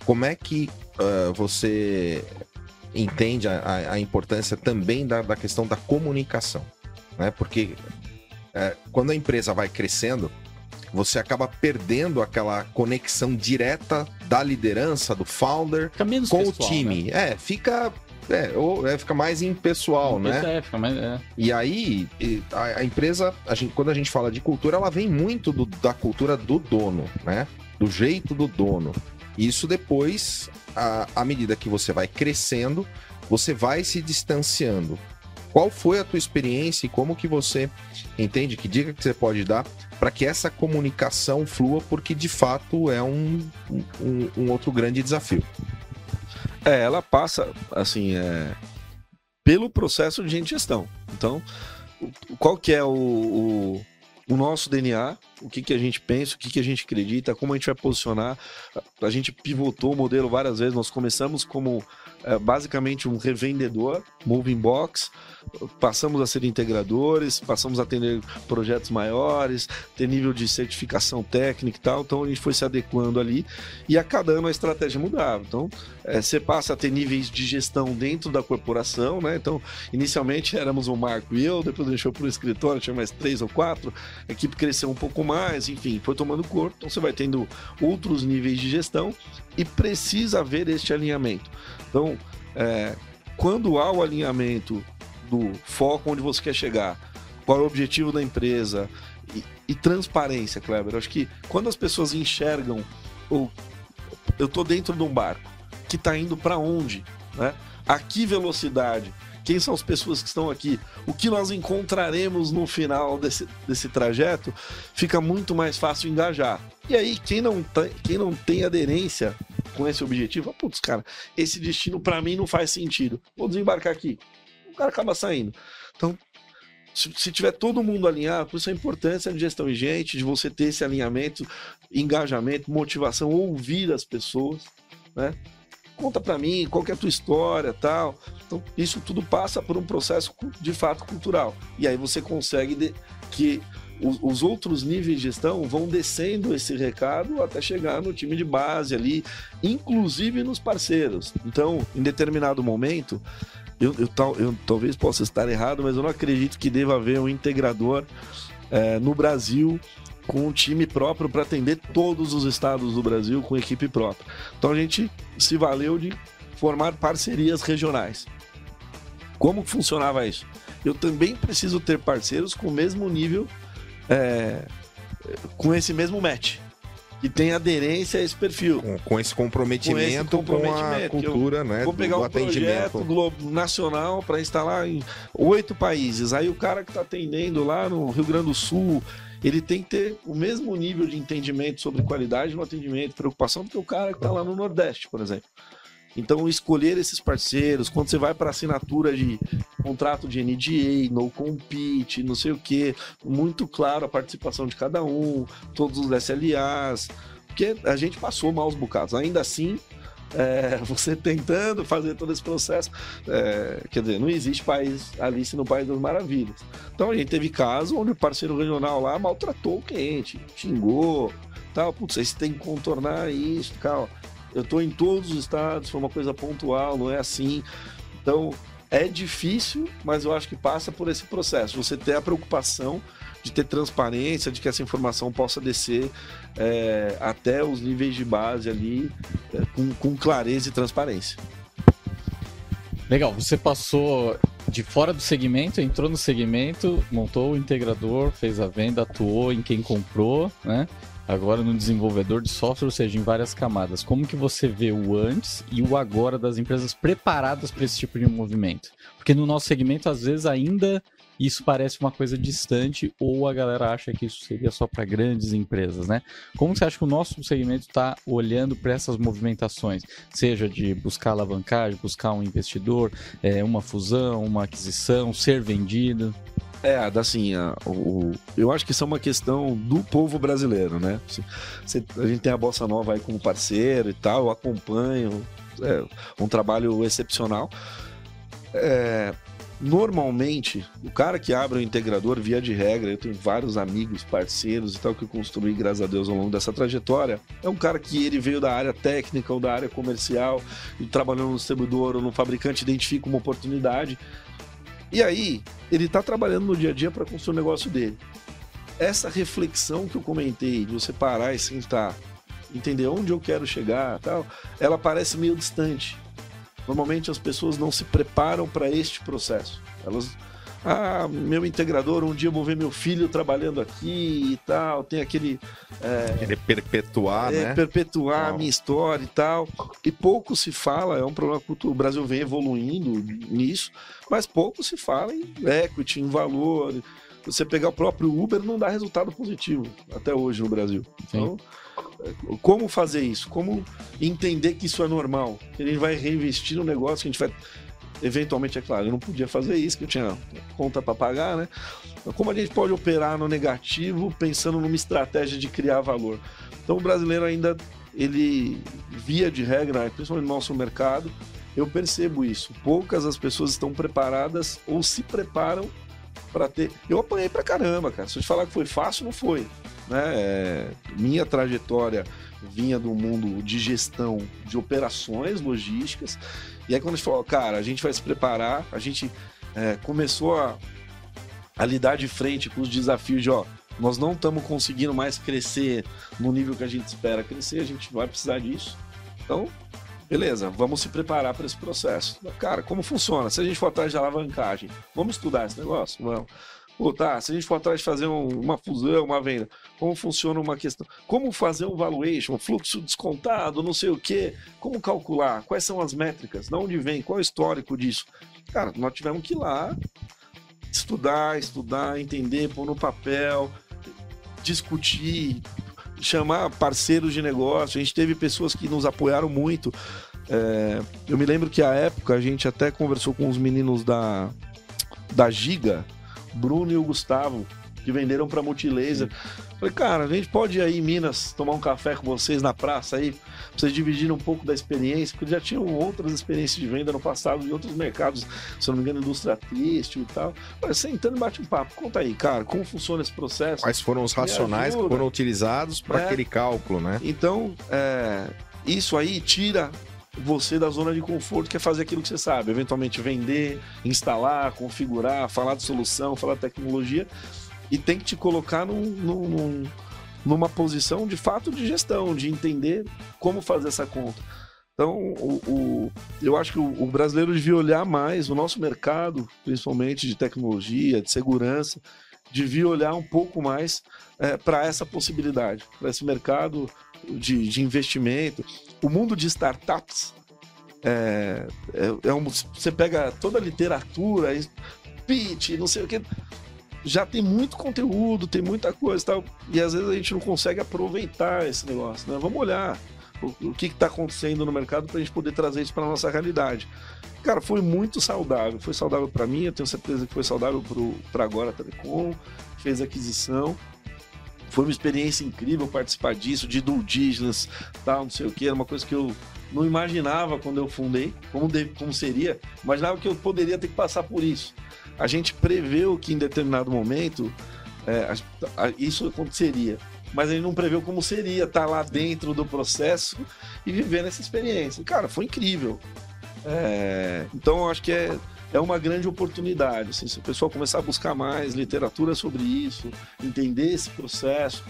como é que uh, você entende a, a, importância também da, da, questão da comunicação? Né? Porque é, quando a empresa vai crescendo, você acaba perdendo aquela conexão direta da liderança, do founder com pessoal, o time. Né? É, fica é, ou, é, fica mais impessoal, né? É, fica mais, é. E aí, a, a empresa, a gente, quando a gente fala de cultura, ela vem muito do, da cultura do dono, né? Do jeito do dono. Isso depois, à, medida que você vai crescendo, você vai se distanciando. Qual foi a tua experiência e como que você entende, que dica que você pode dar para que essa comunicação flua, porque de fato é um, um, um outro grande desafio. É, ela passa, assim, é, pelo processo de gestão. Então, qual que é o, o, o, nosso DNA, o que, que a gente pensa, o que, que a gente acredita, como a gente vai posicionar. A gente pivotou o modelo várias vezes, nós começamos como é, basicamente um revendedor, moving box, passamos a ser integradores, passamos a atender projetos maiores, ter nível de certificação técnica e tal, então a gente foi se adequando ali e a cada ano a estratégia mudava. Então, é, você passa a ter níveis de gestão dentro da corporação, né? Então, inicialmente éramos o Marco e eu, depois deixou para o escritório, tinha mais três ou quatro, a equipe cresceu um pouco mais, enfim, foi tomando corpo, então você vai tendo outros níveis de gestão e precisa haver este alinhamento. Então, é, quando há o alinhamento do foco onde você quer chegar, qual é o objetivo da empresa e, e transparência, Kleber. Eu acho que quando as pessoas enxergam eu estou dentro de um barco que está indo para onde, né? A que velocidade? Quem são as pessoas que estão aqui? O que nós encontraremos no final desse, desse trajeto? Fica muito mais fácil engajar. E aí, quem não, tem, quem não tem aderência com esse objetivo, putz, cara, esse destino para mim não faz sentido. Vou desembarcar aqui cara acaba saindo. Então, se, se, tiver todo mundo alinhado, por isso a importância de gestão gente, de você ter esse alinhamento, engajamento, motivação, ouvir as pessoas, né? Conta para mim qual é a tua história, tal. Então, isso tudo passa por um processo de fato cultural. E aí você consegue de, que os, os, outros níveis de gestão vão descendo esse recado até chegar no time de base ali, inclusive nos parceiros. Então, em determinado momento, eu, eu, eu, talvez possa estar errado, mas eu não acredito que deva haver um integrador é, no Brasil com um time próprio para atender todos os estados do Brasil com equipe própria. Então a gente se valeu de formar parcerias regionais. Como funcionava isso? Eu também preciso ter parceiros com o mesmo nível, é, com esse mesmo match que tem aderência a esse perfil. Com, com esse comprometimento com, esse comprometimento, com a cultura, né? Vou pegar do um atendimento. projeto globo, nacional para instalar em oito países. Aí o cara que está atendendo lá no Rio Grande do Sul, ele tem que ter o mesmo nível de entendimento sobre qualidade no atendimento, preocupação do que o cara que está lá no Nordeste, por exemplo. Então, escolher esses parceiros, quando você vai para assinatura de contrato de NDA, no compete, não sei o que, muito claro a participação de cada um, todos os SLAs, porque a gente passou maus bocados. Ainda assim, é, você tentando fazer todo esse processo. É, quer dizer, não existe país Alice no País das Maravilhas. Então a gente teve caso onde o parceiro regional lá maltratou o cliente, xingou, tal. Putz, vocês têm que contornar isso, calma. Eu estou em todos os estados, foi uma coisa pontual, não é assim. Então é difícil, mas eu acho que passa por esse processo. Você ter a preocupação de ter transparência, de que essa informação possa descer é, até os níveis de base ali é, com, com clareza e transparência. Legal, você passou de fora do segmento, entrou no segmento, montou o integrador, fez a venda, atuou em quem comprou, né? Agora no desenvolvedor de software, ou seja, em várias camadas. Como que você vê o antes e o agora das empresas preparadas para esse tipo de movimento? Porque no nosso segmento, às vezes, ainda isso parece uma coisa distante ou a galera acha que isso seria só para grandes empresas, né? Como você acha que o nosso segmento está olhando para essas movimentações, seja de buscar alavancagem, buscar um investidor, é, uma fusão, uma aquisição, ser vendido? É, assim, a, o, eu acho que isso é uma questão do povo brasileiro, né? A gente tem a Bossa Nova aí como parceiro e tal, eu acompanho, é um trabalho excepcional. É, Normalmente, o cara que abre o integrador, via de regra, eu tenho vários amigos, parceiros e tal que eu construí, graças a Deus, ao longo dessa trajetória, é um cara que ele veio da área técnica ou da área comercial e trabalhando no distribuidor ou no fabricante, identifica uma oportunidade. E aí, ele está trabalhando no dia a dia para construir o negócio dele. Essa reflexão que eu comentei, de você parar e sentar, entender onde eu quero chegar tal, ela parece meio distante Normalmente as pessoas não se preparam para este processo. Elas, ah, meu integrador, um dia eu vou ver meu filho trabalhando aqui e tal, tem aquele. É, Ele perpetuar, é, né? Perpetuar a minha história e tal. E pouco se fala, é um problema que o Brasil vem evoluindo nisso, mas pouco se fala em equity, em valor. Você pegar o próprio Uber não dá resultado positivo até hoje no Brasil. Sim. Então, como fazer isso? Como entender que isso é normal? Que a gente vai reinvestir no negócio, que a gente vai. Eventualmente, é claro, eu não podia fazer isso, que eu tinha conta para pagar, né? Como a gente pode operar no negativo pensando numa estratégia de criar valor? Então, o brasileiro ainda, ele, via de regra, principalmente no nosso mercado, eu percebo isso. Poucas as pessoas estão preparadas ou se preparam para ter. Eu apanhei pra caramba, cara. Se eu te falar que foi fácil, não foi. Né? É... Minha trajetória vinha do mundo de gestão de operações logísticas. E aí, quando a gente falou, cara, a gente vai se preparar, a gente é, começou a, a lidar de frente com os desafios de, ó, nós não estamos conseguindo mais crescer no nível que a gente espera crescer, a gente vai precisar disso. Então, Beleza, vamos se preparar para esse processo. Cara, como funciona? Se a gente for atrás de alavancagem, vamos estudar esse negócio? Vamos. Pô, tá, se a gente for atrás de fazer um, uma fusão, uma venda, como funciona uma questão? Como fazer um valuation, fluxo descontado, não sei o quê, como calcular, quais são as métricas, de onde vem, qual é o histórico disso? Cara, nós tivemos que ir lá estudar, estudar, entender, pôr no papel, discutir, chamar parceiros de negócio. A gente teve pessoas que nos apoiaram muito. É, eu me lembro que à época a gente até conversou com os meninos da, da Giga, Bruno e o Gustavo, que venderam para Multilaser. Falei, cara, a gente pode ir aí em Minas tomar um café com vocês na praça aí, pra vocês dividirem um pouco da experiência, porque já tinham outras experiências de venda no passado em outros mercados, se eu não me engano, indústria têxtil e tal. Mas sentando e bate um papo. Conta aí, cara, como funciona esse processo? Quais foram os racionais que foram utilizados para é. aquele cálculo, né? Então, é, isso aí tira você da zona de conforto, que é fazer aquilo que você sabe, eventualmente vender, instalar, configurar, falar de solução, falar de tecnologia, e tem que te colocar num, num, numa posição de fato de gestão, de entender como fazer essa conta. Então, o, o, eu acho que o, o, brasileiro devia olhar mais o nosso mercado, principalmente de tecnologia, de segurança, devia olhar um pouco mais é, para essa possibilidade, para esse mercado de, de investimento. O mundo de startups é, é, é um, você pega toda a literatura, pitch, não sei o que, já tem muito conteúdo, tem muita coisa e tal, e às vezes a gente não consegue aproveitar esse negócio, né? Vamos olhar. o, o que está acontecendo no mercado para a gente poder trazer isso para nossa realidade. Cara, foi muito saudável. Foi saudável para mim, eu tenho certeza que foi saudável para agora a Telecom, fez aquisição. Foi uma experiência incrível participar disso, de due tal, não sei o que. Era uma coisa que eu não imaginava quando eu fundei, como, de, como seria. Imaginava que eu poderia ter que passar por isso. A gente preveu que em determinado momento é, a, a, isso aconteceria mas ele não preveu como seria estar lá dentro do processo e viver nessa experiência. Cara, foi incrível. É, então, eu acho que é, é uma grande oportunidade. Assim, se o pessoal começar a buscar mais literatura sobre isso, entender esse processo,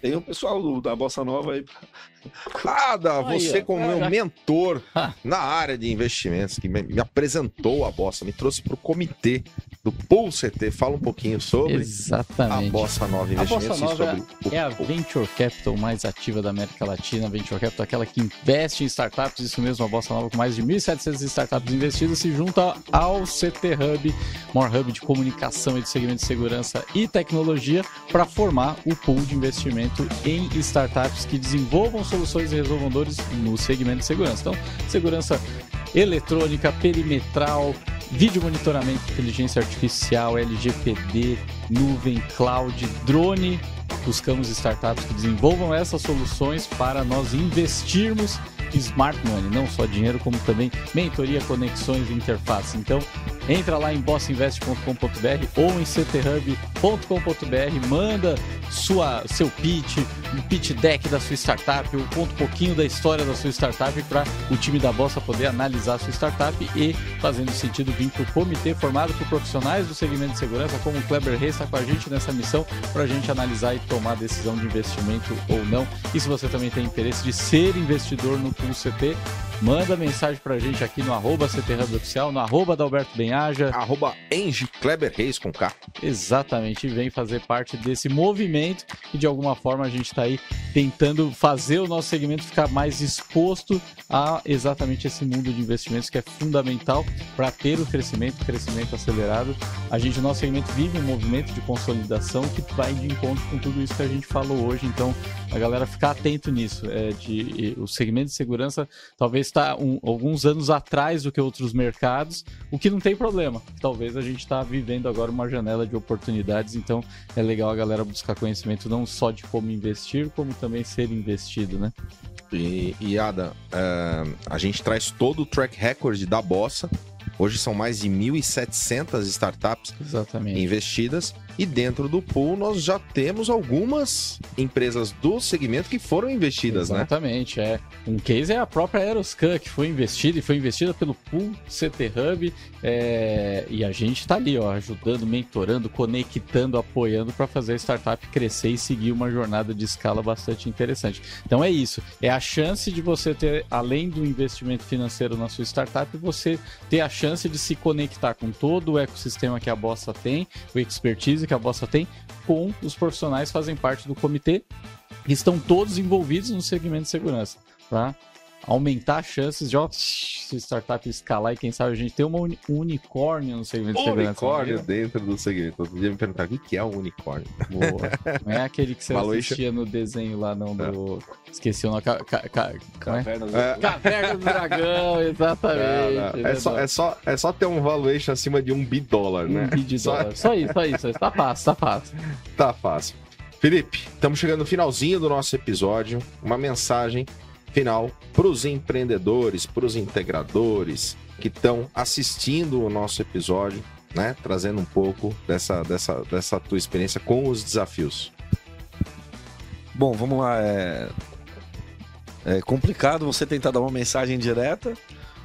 tem o pessoal da Bossa Nova aí. Cada, você como meu mentor na área de investimentos, que me, apresentou a Bossa, me trouxe para o comitê do Pool CT. Fala um pouquinho sobre Exatamente. a Bossa Nova Investimentos. A Bossa Nova é a Venture Capital mais ativa da América Latina. A Venture Capital, aquela que investe em startups, isso mesmo, a Bossa Nova com mais de 1.700 startups investidas, se junta ao CT Hub, maior hub de comunicação e de segmento de segurança e tecnologia, para formar o pool de investimento em startups que desenvolvam soluções e resolvam dores no segmento de segurança. Então, segurança eletrônica, perimetral, vídeo monitoramento, inteligência artificial, LGPD, nuvem, cloud, drone. Buscamos startups que desenvolvam essas soluções para nós investirmos smart money, não só dinheiro, como também mentoria, conexões e interface. Então, entra lá em bossinvest.com.br ou em cthub.com.br, manda sua, seu pitch, um pitch deck da sua startup, ou conta um pouquinho da história da sua startup para o time da Bossa poder analisar a sua startup e, fazendo sentido, vir para o comitê formado por profissionais do segmento de segurança, como o Kleber Reis está com a gente nessa missão para a gente analisar e tomar decisão de investimento ou não. E se você também tem interesse de ser investidor no CT, manda mensagem para a gente aqui no arroba Oficial, no arroba da Alberto Benhaja. Arroba Enge Kleber Reis com K. Exatamente, e vem fazer parte desse movimento e de alguma forma a gente está aí tentando fazer o nosso segmento ficar mais exposto a exatamente esse mundo de investimentos que é fundamental para ter o crescimento, crescimento acelerado. A gente, o nosso segmento vive um movimento de consolidação que vai de encontro com tudo isso que a gente falou hoje, então a galera ficar atento nisso, é, de, o segmento de segurança talvez está um, alguns anos atrás do que outros mercados, o que não tem problema. Talvez a gente está vivendo agora uma janela de oportunidades, então é legal a galera buscar conhecimento não só de como investir, como também ser investido, né? E, e Ada, uh, a gente traz todo o track record da Bossa. Hoje são mais de 1.700 startups Exatamente. investidas e dentro do pool nós já temos algumas empresas do segmento que foram investidas, Exatamente, né? Exatamente, é. Um case é a própria Aeroscan, que foi investida e foi investida pelo pool CT Hub. É... E a gente está ali, ó, ajudando, mentorando, conectando, apoiando para fazer a startup crescer e seguir uma jornada de escala bastante interessante. Então é isso, é a chance de você ter, além do investimento financeiro na sua startup, você ter a chance de se conectar com todo o ecossistema que a Bossa tem, o expertise que a Bossa tem com os profissionais que fazem parte do comitê e estão todos envolvidos no segmento de segurança, para aumentar as chances de ó, se startup escalar e quem sabe a gente ter uma uni unicórnio no segmento de segurança. Unicórnio dentro do segmento. Outro dia me perguntaram o que é um unicórnio. Boa. Não é aquele que você assistia no desenho lá, não, do... Esqueci o nome. Ca... Ca... Ca... Caverna, do... É? Caverna do Dragão, exatamente. Não, não. É, só, é, só, é só ter um valuation acima de um bi dólar, né? Um bi de só... Só isso, só isso. Tá fácil, tá fácil. Tá fácil. Felipe, estamos chegando no finalzinho do nosso episódio. Uma mensagem final para os empreendedores, para os integradores que estão assistindo o nosso episódio, né? Trazendo um pouco dessa, dessa, dessa tua experiência com os desafios. Bom, vamos lá. É... é complicado você tentar dar uma mensagem direta,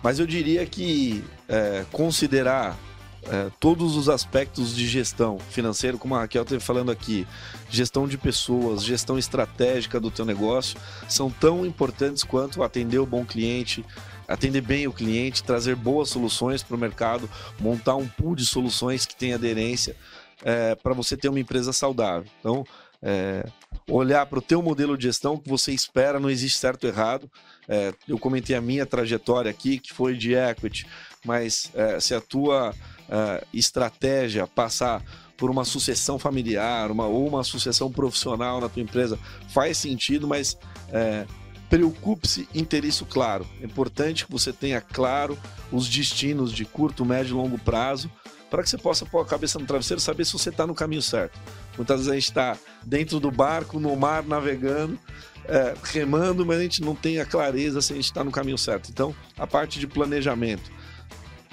mas eu diria que é, considerar é, todos os aspectos de gestão financeira, como a Raquel esteve falando aqui, gestão de pessoas, gestão estratégica do teu negócio, são tão importantes quanto atender o bom cliente, atender bem o cliente, trazer boas soluções para o mercado, montar um pool de soluções que tem aderência é, para você ter uma empresa saudável. Então, é, olhar para o teu modelo de gestão que você espera, não existe certo ou errado. É, eu comentei a minha trajetória aqui, que foi de equity, mas é, se a tua uh, estratégia passar por uma sucessão familiar uma, ou uma sucessão profissional na tua empresa faz sentido, mas é, preocupe-se em ter isso claro. É importante que você tenha claro os destinos de curto, médio e longo prazo para que você possa pôr a cabeça no travesseiro saber se você está no caminho certo. Muitas vezes a gente está dentro do barco, no mar, navegando, é, remando, mas a gente não tem a clareza se a gente está no caminho certo. Então, a parte de planejamento,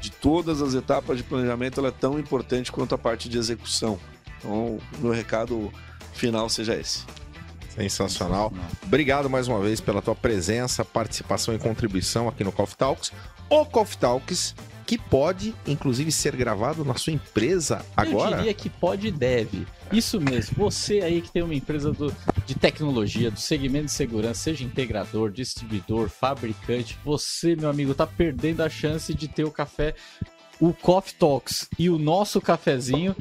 de todas as etapas de planejamento, ela é tão importante quanto a parte de execução. Então, meu recado final seja esse. Sensacional. Obrigado mais uma vez pela tua presença, participação e contribuição aqui no Coffee Talks. O Coffee Talks que pode, inclusive, ser gravado na sua empresa agora? Eu diria que pode e deve. Isso mesmo. Você aí que tem uma empresa do, de tecnologia, do segmento de segurança, seja integrador, distribuidor, fabricante, você, meu amigo, está perdendo a chance de ter o café o Coffee Talks e o nosso cafezinho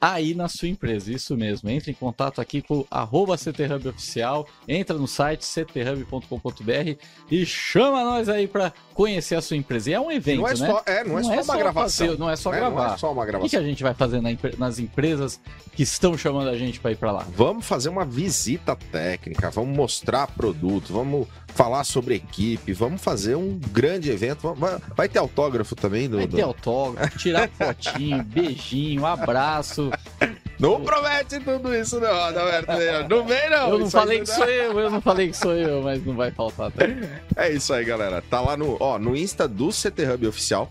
aí na sua empresa. Isso mesmo. Entre em contato aqui com o CTHub Oficial, entra no site cthub.com.br e chama nós aí para conhecer a sua empresa. E é um evento, não é né? Só, é, não, é não é, só, uma gravação. Fazer, não é só é, gravar. Não é só uma gravação. O que, que a gente vai fazer na, nas empresas que estão chamando a gente para ir para lá? Vamos fazer uma visita técnica, vamos mostrar produto, vamos falar sobre equipe, vamos fazer um grande evento. Vai ter autógrafo também do. Vai ter autógrafo, tirar fotinho, beijinho, abraço. Não promete tudo isso, não, Adalberto. Não vem, não. Eu não falei que sou eu, eu não falei que sou eu, mas não vai faltar. Tá? É isso aí, galera. Tá lá no, ó, no Insta do CT Hub Oficial.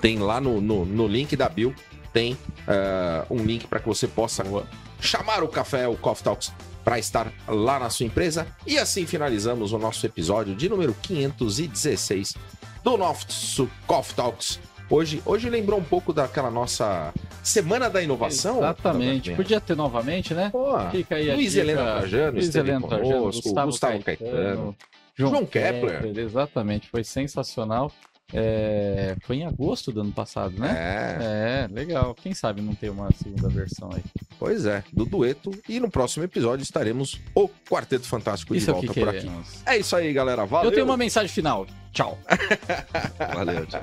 Tem lá no, no, no link da Bill. Tem uh, um link para que você possa Boa. chamar o café, o Coffee Talks para estar lá na sua empresa. E assim finalizamos o nosso episódio de número 516 do nosso Coffee Talks. Hoje, hoje lembrou um pouco daquela nossa Semana da Inovação. Exatamente. Podia ter novamente, né? Pô, Fica aí Luiz Helena Trajano, Luiz Helena Trajano, Gustavo, Gustavo Caetano, Caetano João, João Kepler. Kepler. Exatamente, foi sensacional. É, foi em agosto do ano passado, né? É. é. legal. Quem sabe não tem uma segunda versão aí. Pois é, do dueto. E no próximo episódio estaremos o Quarteto Fantástico isso é de volta que por aqui. É isso aí, galera. Valeu. Eu tenho uma mensagem final. Tchau. Valeu, tchau.